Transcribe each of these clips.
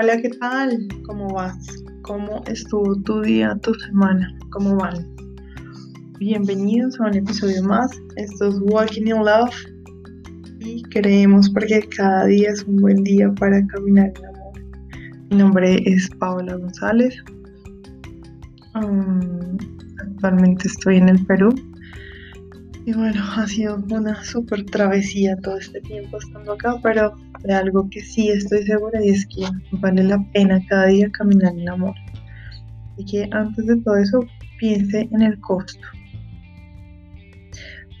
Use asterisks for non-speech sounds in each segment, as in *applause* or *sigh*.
Hola, ¿qué tal? ¿Cómo vas? ¿Cómo estuvo tu día, tu semana? ¿Cómo van? Bienvenidos a un episodio más. Esto es Walking in Love y creemos porque cada día es un buen día para caminar en amor. Mi nombre es Paola González. Um, actualmente estoy en el Perú y bueno, ha sido una súper travesía todo este tiempo estando acá, pero de algo que sí estoy segura y es que vale la pena cada día caminar en amor. Y que antes de todo eso piense en el costo.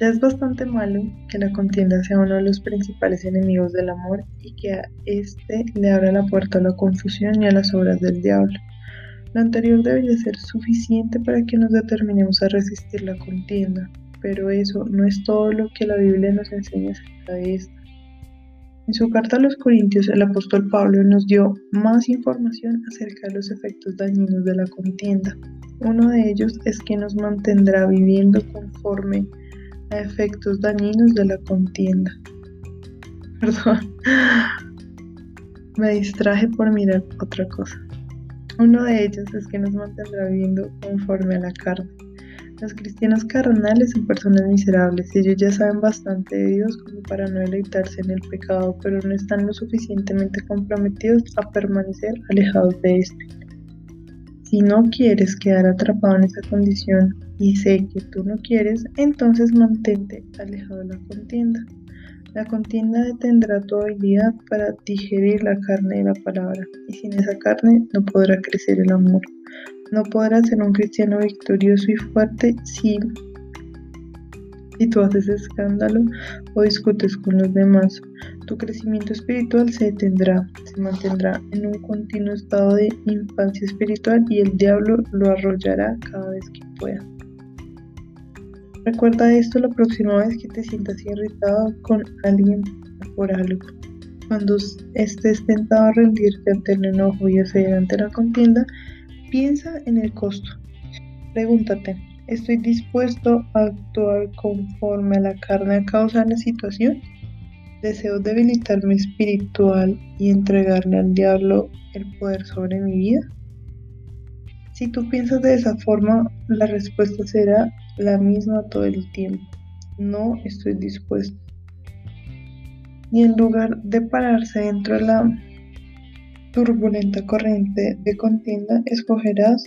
Ya es bastante malo que la contienda sea uno de los principales enemigos del amor y que a este le abra la puerta a la confusión y a las obras del diablo. Lo anterior debería ser suficiente para que nos determinemos a resistir la contienda, pero eso no es todo lo que la Biblia nos enseña acerca de esta. En su carta a los Corintios, el apóstol Pablo nos dio más información acerca de los efectos dañinos de la contienda. Uno de ellos es que nos mantendrá viviendo conforme a efectos dañinos de la contienda. *laughs* Perdón, me distraje por mirar otra cosa. Uno de ellos es que nos mantendrá viviendo conforme a la carne. Los cristianos carnales son personas miserables ellos ya saben bastante de Dios como para no deleitarse en el pecado, pero no están lo suficientemente comprometidos a permanecer alejados de este. Si no quieres quedar atrapado en esa condición y sé que tú no quieres, entonces mantente alejado de la contienda. La contienda detendrá tu habilidad para digerir la carne de la palabra, y sin esa carne no podrá crecer el amor. No podrás ser un cristiano victorioso y fuerte si, si tú haces escándalo o discutes con los demás. Tu crecimiento espiritual se detendrá, se mantendrá en un continuo estado de infancia espiritual y el diablo lo arrollará cada vez que pueda. Recuerda esto la próxima vez que te sientas irritado con alguien por algo. Cuando estés tentado a rendirte ante el enojo y a ceder ante la contienda, Piensa en el costo. Pregúntate, ¿estoy dispuesto a actuar conforme a la carne a causa de la situación? ¿Deseo debilitarme espiritual y entregarle al diablo el poder sobre mi vida? Si tú piensas de esa forma, la respuesta será la misma todo el tiempo. No estoy dispuesto. Y en lugar de pararse dentro de la turbulenta corriente de contienda, escogerás,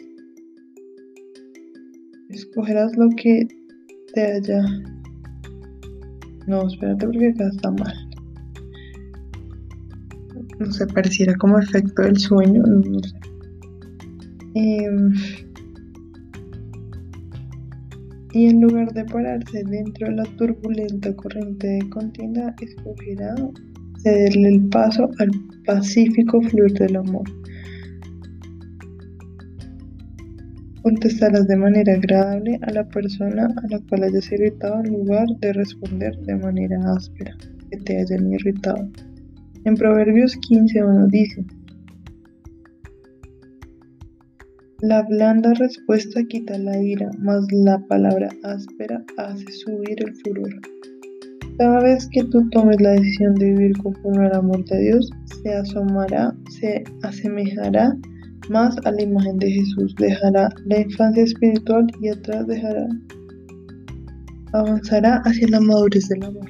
escogerás lo que te haya. No, espérate porque acá está mal. No sé, pareciera como efecto del sueño, no sé. Em, y en lugar de pararse dentro de la turbulenta corriente de contienda, escogerá cederle el paso al pacífico fluir del amor. Contestarás de manera agradable a la persona a la cual hayas irritado en lugar de responder de manera áspera que te hayan irritado. En Proverbios 15.1 dice, La blanda respuesta quita la ira, mas la palabra áspera hace subir el furor. Cada vez que tú tomes la decisión de vivir conforme al amor de Dios, se asomará, se asemejará más a la imagen de Jesús, dejará la infancia espiritual y atrás dejará, avanzará hacia la madurez del amor.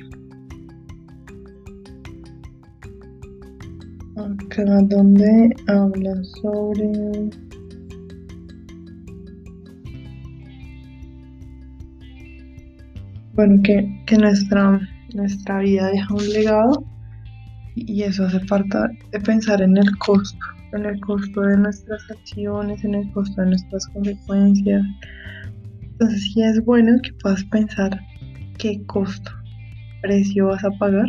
Acá donde habla sobre bueno que, que nuestra nuestra vida deja un legado y eso hace falta de pensar en el costo, en el costo de nuestras acciones, en el costo de nuestras consecuencias. Entonces sí es bueno que puedas pensar qué costo, precio vas a pagar